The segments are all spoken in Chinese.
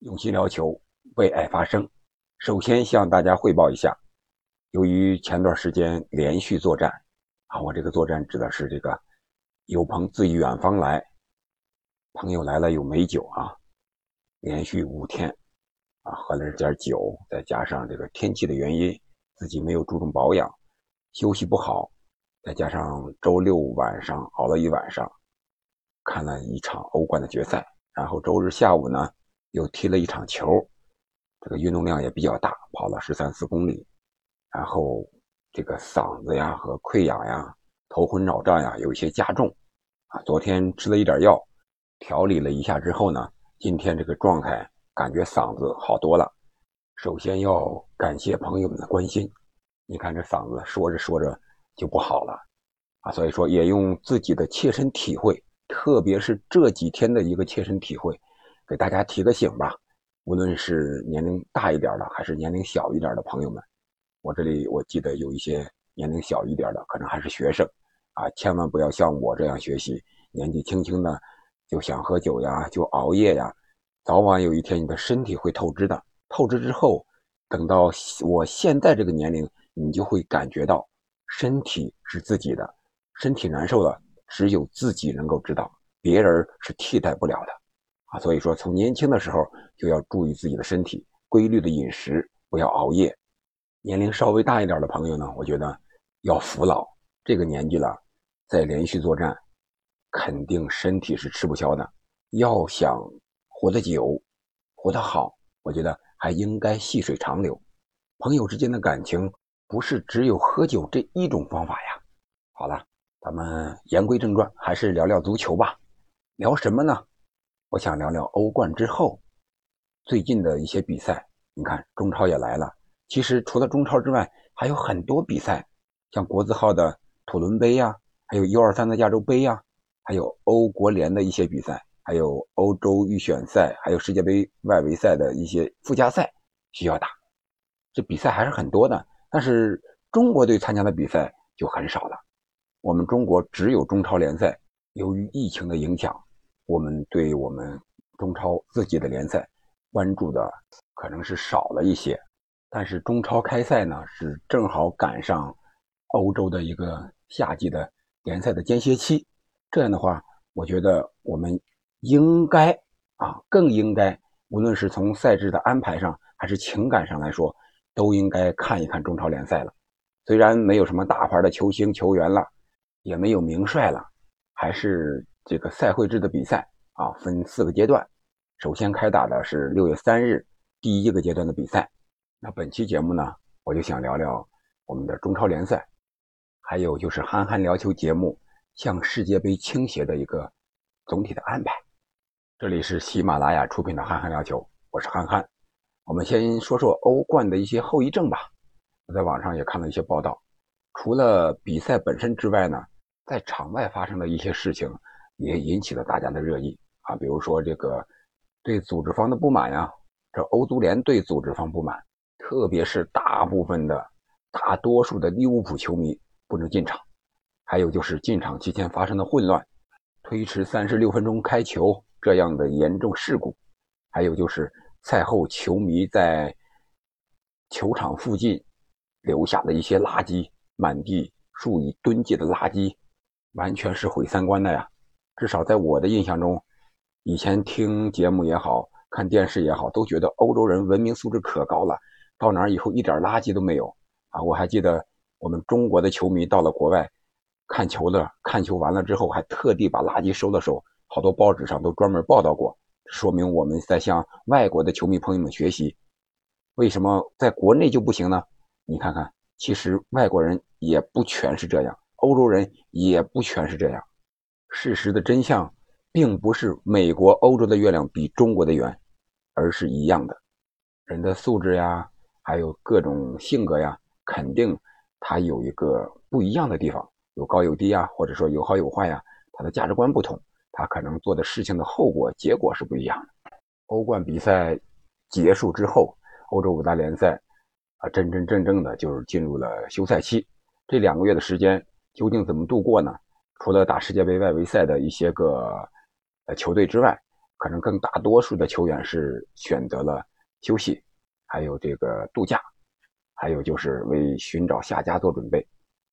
用心聊球，为爱发声。首先向大家汇报一下，由于前段时间连续作战，啊，我这个作战指的是这个有朋自远方来，朋友来了有美酒啊，连续五天啊喝了点酒，再加上这个天气的原因，自己没有注重保养，休息不好，再加上周六晚上熬了一晚上，看了一场欧冠的决赛，然后周日下午呢。又踢了一场球，这个运动量也比较大，跑了十三四公里，然后这个嗓子呀和溃疡呀、头昏脑胀呀有一些加重，啊，昨天吃了一点药，调理了一下之后呢，今天这个状态感觉嗓子好多了。首先要感谢朋友们的关心，你看这嗓子说着说着就不好了，啊，所以说也用自己的切身体会，特别是这几天的一个切身体会。给大家提个醒吧，无论是年龄大一点的，还是年龄小一点的朋友们，我这里我记得有一些年龄小一点的，可能还是学生，啊，千万不要像我这样学习，年纪轻轻的就想喝酒呀，就熬夜呀，早晚有一天你的身体会透支的。透支之后，等到我现在这个年龄，你就会感觉到身体是自己的，身体难受了，只有自己能够知道，别人是替代不了的。啊，所以说从年轻的时候就要注意自己的身体，规律的饮食，不要熬夜。年龄稍微大一点的朋友呢，我觉得要服老。这个年纪了，再连续作战，肯定身体是吃不消的。要想活得久，活得好，我觉得还应该细水长流。朋友之间的感情不是只有喝酒这一种方法呀。好了，咱们言归正传，还是聊聊足球吧。聊什么呢？我想聊聊欧冠之后最近的一些比赛。你看，中超也来了。其实除了中超之外，还有很多比赛，像国字号的土伦杯呀，还有 U23 的亚洲杯呀，还有欧国联的一些比赛，还有欧洲预选赛，还有世界杯外围赛的一些附加赛需要打。这比赛还是很多的，但是中国队参加的比赛就很少了。我们中国只有中超联赛，由于疫情的影响。我们对我们中超自己的联赛关注的可能是少了一些，但是中超开赛呢是正好赶上欧洲的一个夏季的联赛的间歇期，这样的话，我觉得我们应该啊更应该，无论是从赛制的安排上还是情感上来说，都应该看一看中超联赛了。虽然没有什么大牌的球星球员了，也没有名帅了，还是。这个赛会制的比赛啊，分四个阶段。首先开打的是六月三日第一个阶段的比赛。那本期节目呢，我就想聊聊我们的中超联赛，还有就是憨憨聊球节目向世界杯倾斜的一个总体的安排。这里是喜马拉雅出品的憨憨聊球，我是憨憨。我们先说说欧冠的一些后遗症吧。我在网上也看了一些报道，除了比赛本身之外呢，在场外发生的一些事情。也引起了大家的热议啊，比如说这个对组织方的不满呀，这欧足联对组织方不满，特别是大部分的大多数的利物浦球迷不能进场，还有就是进场期间发生的混乱，推迟三十六分钟开球这样的严重事故，还有就是赛后球迷在球场附近留下的一些垃圾，满地数以吨计的垃圾，完全是毁三观的呀。至少在我的印象中，以前听节目也好看电视也好，都觉得欧洲人文明素质可高了，到哪儿以后一点垃圾都没有啊！我还记得我们中国的球迷到了国外看球的，看球完了之后还特地把垃圾收了收，好多报纸上都专门报道过，说明我们在向外国的球迷朋友们学习。为什么在国内就不行呢？你看看，其实外国人也不全是这样，欧洲人也不全是这样。事实的真相，并不是美国、欧洲的月亮比中国的圆，而是一样的。人的素质呀，还有各种性格呀，肯定他有一个不一样的地方，有高有低呀，或者说有好有坏呀。他的价值观不同，他可能做的事情的后果、结果是不一样的。欧冠比赛结束之后，欧洲五大联赛啊，真真正正的就是进入了休赛期。这两个月的时间究竟怎么度过呢？除了打世界杯外围赛的一些个呃球队之外，可能更大多数的球员是选择了休息，还有这个度假，还有就是为寻找下家做准备，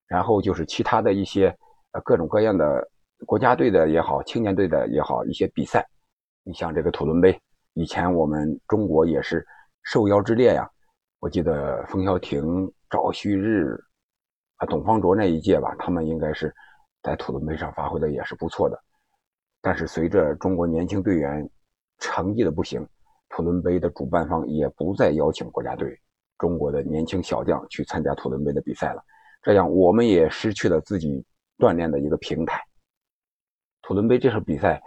然后就是其他的一些呃各种各样的国家队的也好，青年队的也好一些比赛。你像这个土伦杯，以前我们中国也是受邀之列呀。我记得冯潇霆、赵旭日啊、董方卓那一届吧，他们应该是在土伦杯上发挥的也是不错的。但是随着中国年轻队员成绩的不行，土伦杯的主办方也不再邀请国家队中国的年轻小将去参加土伦杯的比赛了。这样我们也失去了自己锻炼的一个平台。土伦杯这场比赛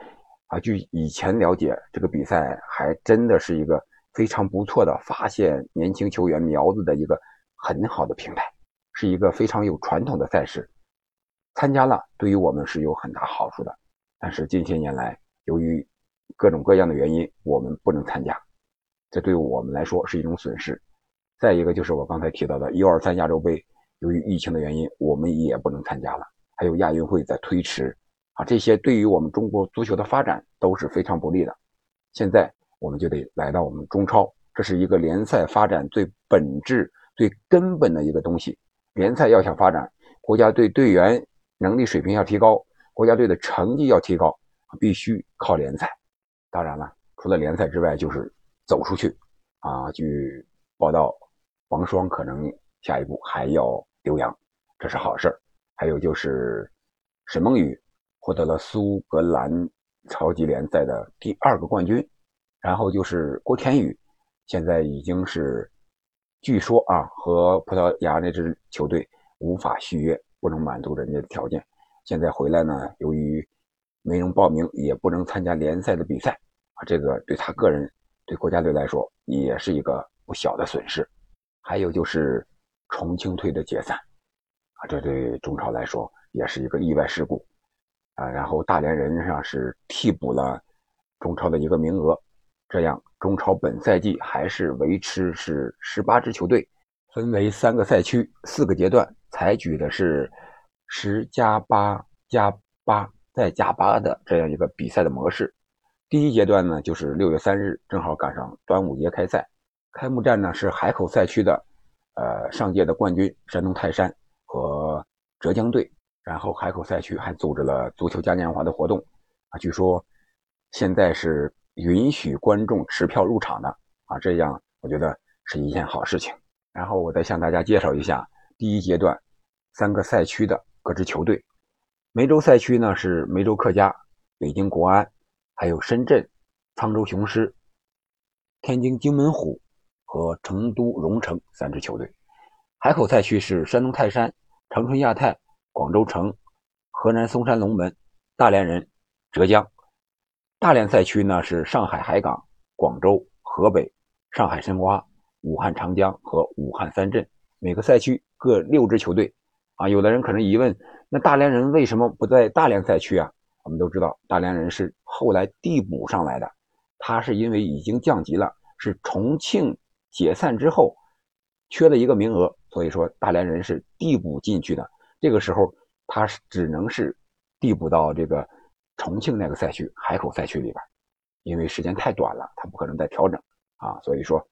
啊，据以前了解，这个比赛还真的是一个。非常不错的发现年轻球员苗子的一个很好的平台，是一个非常有传统的赛事。参加了对于我们是有很大好处的，但是近些年来由于各种各样的原因，我们不能参加，这对我们来说是一种损失。再一个就是我刚才提到的 U23 亚洲杯，由于疫情的原因，我们也不能参加了。还有亚运会在推迟啊，这些对于我们中国足球的发展都是非常不利的。现在。我们就得来到我们中超，这是一个联赛发展最本质、最根本的一个东西。联赛要想发展，国家队队员能力水平要提高，国家队的成绩要提高，必须靠联赛。当然了，除了联赛之外，就是走出去。啊，据报道，王霜可能下一步还要留洋，这是好事还有就是沈梦雨获得了苏格兰超级联赛的第二个冠军。然后就是郭天宇，现在已经是，据说啊，和葡萄牙那支球队无法续约，不能满足人家的条件。现在回来呢，由于没能报名，也不能参加联赛的比赛啊，这个对他个人、对国家队来说也是一个不小的损失。还有就是重庆队的解散啊，这对中超来说也是一个意外事故啊。然后大连人上是替补了中超的一个名额。这样，中超本赛季还是维持是十八支球队，分为三个赛区、四个阶段，采取的是十加八加八再加八的这样一个比赛的模式。第一阶段呢，就是六月三日，正好赶上端午节开赛。开幕战呢是海口赛区的，呃，上届的冠军山东泰山和浙江队。然后海口赛区还组织了足球嘉年华的活动，啊，据说现在是。允许观众持票入场的啊，这样我觉得是一件好事情。然后我再向大家介绍一下第一阶段三个赛区的各支球队。梅州赛区呢是梅州客家、北京国安，还有深圳沧州雄狮、天津津门虎和成都蓉城三支球队。海口赛区是山东泰山、长春亚泰、广州城、河南嵩山龙门、大连人、浙江。大连赛区呢是上海海港、广州、河北、上海申花、武汉长江和武汉三镇，每个赛区各六支球队。啊，有的人可能疑问，那大连人为什么不在大连赛区啊？我们都知道，大连人是后来递补上来的，他是因为已经降级了，是重庆解散之后缺了一个名额，所以说大连人是递补进去的。这个时候他是只能是递补到这个。重庆那个赛区，海口赛区里边，因为时间太短了，他不可能再调整啊，所以说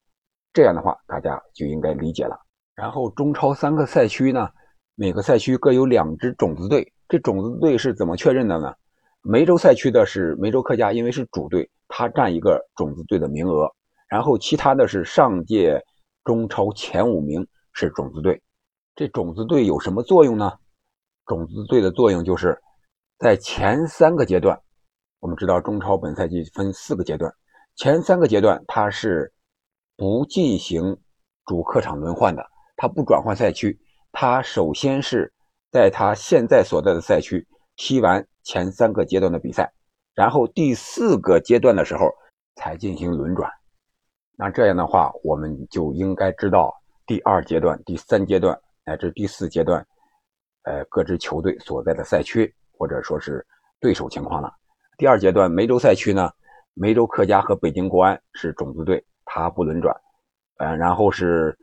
这样的话，大家就应该理解了。然后中超三个赛区呢，每个赛区各有两支种子队，这种子队是怎么确认的呢？梅州赛区的是梅州客家，因为是主队，他占一个种子队的名额。然后其他的是上届中超前五名是种子队。这种子队有什么作用呢？种子队的作用就是。在前三个阶段，我们知道中超本赛季分四个阶段，前三个阶段它是不进行主客场轮换的，它不转换赛区，他首先是在他现在所在的赛区踢完前三个阶段的比赛，然后第四个阶段的时候才进行轮转。那这样的话，我们就应该知道第二阶段、第三阶段乃至第四阶段，呃，各支球队所在的赛区。或者说是对手情况了。第二阶段梅州赛区呢，梅州客家和北京国安是种子队，它不轮转。嗯，然后是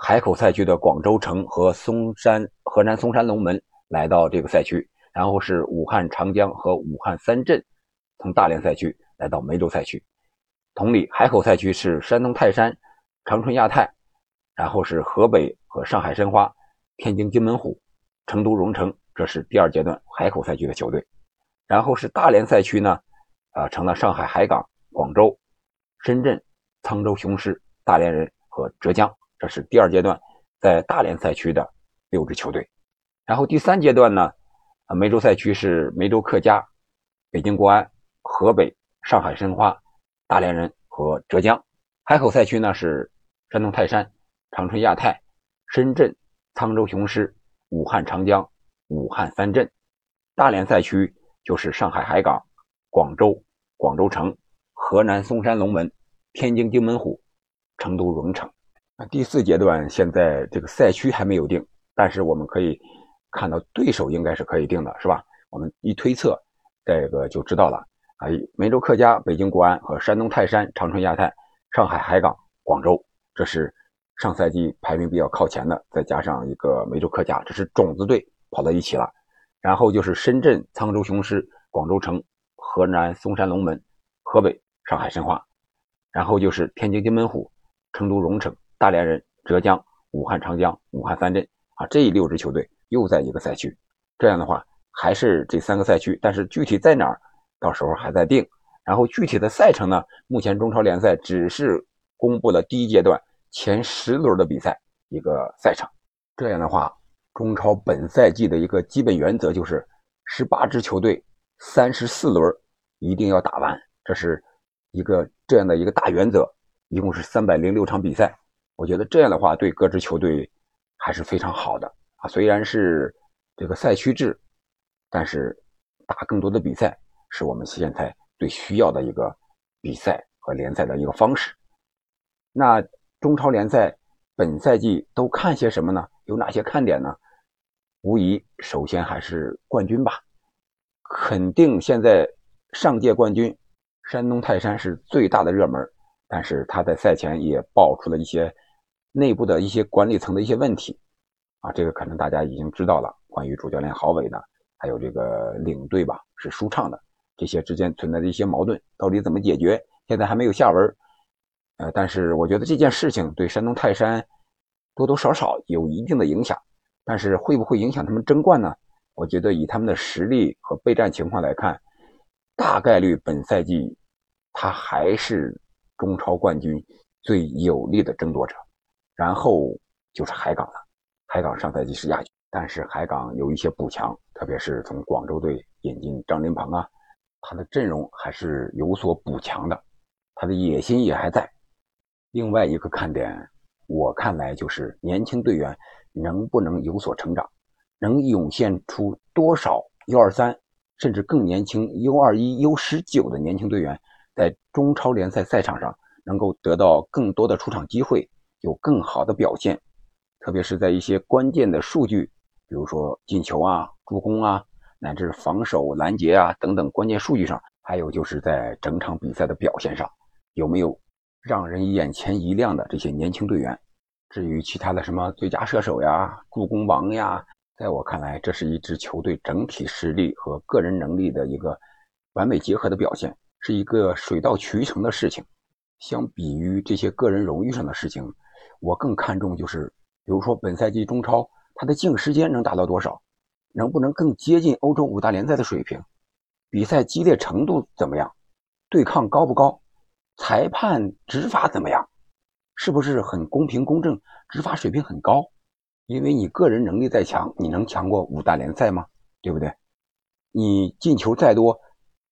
海口赛区的广州城和嵩山河南嵩山龙门来到这个赛区，然后是武汉长江和武汉三镇从大连赛区来到梅州赛区。同理，海口赛区是山东泰山、长春亚泰，然后是河北和上海申花、天津津门虎、成都蓉城，这是第二阶段海口赛区的球队。然后是大连赛区呢，啊，成了上海海港、广州、深圳、沧州雄狮、大连人和浙江，这是第二阶段在大连赛区的六支球队。然后第三阶段呢，呃，梅州赛区是梅州客家、北京国安、河北、上海申花。大连人和浙江海口赛区呢是山东泰山、长春亚泰、深圳、沧州雄狮、武汉长江、武汉三镇。大连赛区就是上海海港、广州广州城、河南嵩山龙门、天津津门虎、成都蓉城。那第四阶段现在这个赛区还没有定，但是我们可以看到对手应该是可以定的，是吧？我们一推测，这个就知道了。啊，梅州客家、北京国安和山东泰山、长春亚泰、上海海港、广州，这是上赛季排名比较靠前的，再加上一个梅州客家，这是种子队跑到一起了。然后就是深圳沧州雄狮、广州城、河南嵩山龙门、河北上海申花，然后就是天津津门虎、成都蓉城、大连人、浙江、武汉长江、武汉三镇啊，这六支球队又在一个赛区。这样的话，还是这三个赛区，但是具体在哪儿？到时候还在定，然后具体的赛程呢？目前中超联赛只是公布了第一阶段前十轮的比赛一个赛程。这样的话，中超本赛季的一个基本原则就是十八支球队三十四轮一定要打完，这是一个这样的一个大原则。一共是三百零六场比赛，我觉得这样的话对各支球队还是非常好的啊。虽然是这个赛区制，但是打更多的比赛。是我们现在最需要的一个比赛和联赛的一个方式。那中超联赛本赛季都看些什么呢？有哪些看点呢？无疑，首先还是冠军吧。肯定现在上届冠军山东泰山是最大的热门，但是他在赛前也爆出了一些内部的一些管理层的一些问题啊，这个可能大家已经知道了。关于主教练郝伟的，还有这个领队吧，是舒畅的。这些之间存在的一些矛盾到底怎么解决？现在还没有下文。呃，但是我觉得这件事情对山东泰山多多少少有一定的影响。但是会不会影响他们争冠呢？我觉得以他们的实力和备战情况来看，大概率本赛季他还是中超冠军最有力的争夺者。然后就是海港了。海港上赛季是亚军，但是海港有一些补强，特别是从广州队引进张琳芃啊。他的阵容还是有所补强的，他的野心也还在。另外一个看点，我看来就是年轻队员能不能有所成长，能涌现出多少 U23 甚至更年轻 U21、U19 的年轻队员，在中超联赛赛场上能够得到更多的出场机会，有更好的表现，特别是在一些关键的数据，比如说进球啊、助攻啊。乃至防守、拦截啊等等关键数据上，还有就是在整场比赛的表现上，有没有让人眼前一亮的这些年轻队员？至于其他的什么最佳射手呀、助攻王呀，在我看来，这是一支球队整体实力和个人能力的一个完美结合的表现，是一个水到渠成的事情。相比于这些个人荣誉上的事情，我更看重就是，比如说本赛季中超，它的净时间能达到多少？能不能更接近欧洲五大联赛的水平？比赛激烈程度怎么样？对抗高不高？裁判执法怎么样？是不是很公平公正？执法水平很高？因为你个人能力再强，你能强过五大联赛吗？对不对？你进球再多，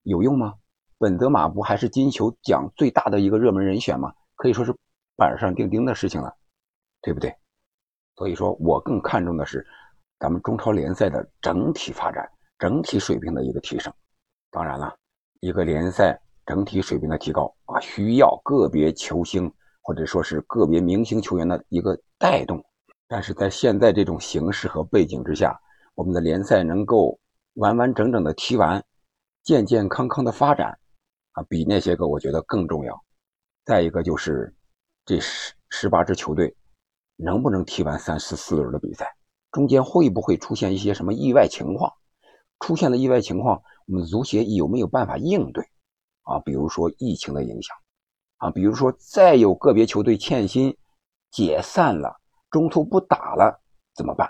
有用吗？本泽马不还是金球奖最大的一个热门人选吗？可以说是板上钉钉的事情了，对不对？所以说我更看重的是。咱们中超联赛的整体发展、整体水平的一个提升，当然了，一个联赛整体水平的提高啊，需要个别球星或者说是个别明星球员的一个带动。但是在现在这种形势和背景之下，我们的联赛能够完完整整的踢完，健健康康的发展啊，比那些个我觉得更重要。再一个就是这十十八支球队能不能踢完三四四轮的比赛？中间会不会出现一些什么意外情况？出现了意外情况，我们足协有没有办法应对？啊，比如说疫情的影响啊，比如说再有个别球队欠薪解散了，中途不打了怎么办？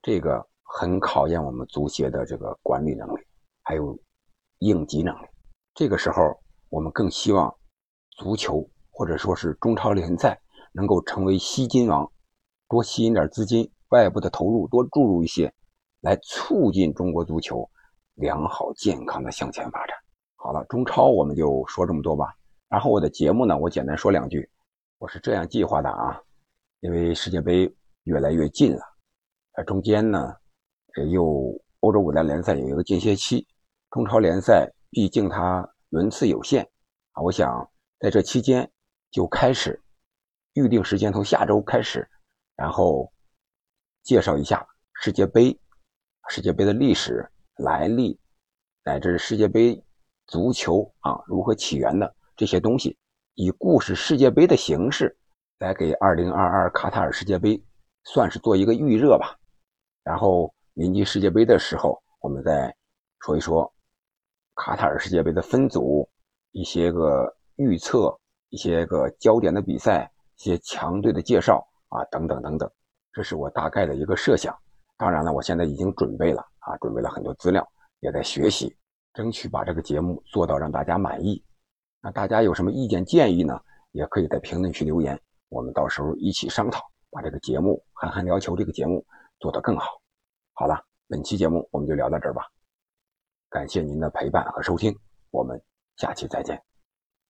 这个很考验我们足协的这个管理能力，还有应急能力。这个时候，我们更希望足球或者说是中超联赛能够成为吸金王，多吸引点资金，外部的投入多注入一些，来促进中国足球良好健康的向前发展。好了，中超我们就说这么多吧。然后我的节目呢，我简单说两句。我是这样计划的啊，因为世界杯越来越近了，而中间呢，又欧洲五大联赛有一个间歇期，中超联赛毕竟它轮次有限啊，我想在这期间就开始预定时间，从下周开始，然后介绍一下世界杯，世界杯的历史来历，乃至世界杯。足球啊，如何起源的这些东西，以故事世界杯的形式来给2022卡塔尔世界杯算是做一个预热吧。然后临近世界杯的时候，我们再说一说卡塔尔世界杯的分组、一些个预测、一些个焦点的比赛、一些强队的介绍啊，等等等等。这是我大概的一个设想。当然了，我现在已经准备了啊，准备了很多资料，也在学习。争取把这个节目做到让大家满意。那大家有什么意见建议呢？也可以在评论区留言，我们到时候一起商讨，把这个节目《憨憨聊球》这个节目做得更好。好了，本期节目我们就聊到这儿吧。感谢您的陪伴和收听，我们下期再见。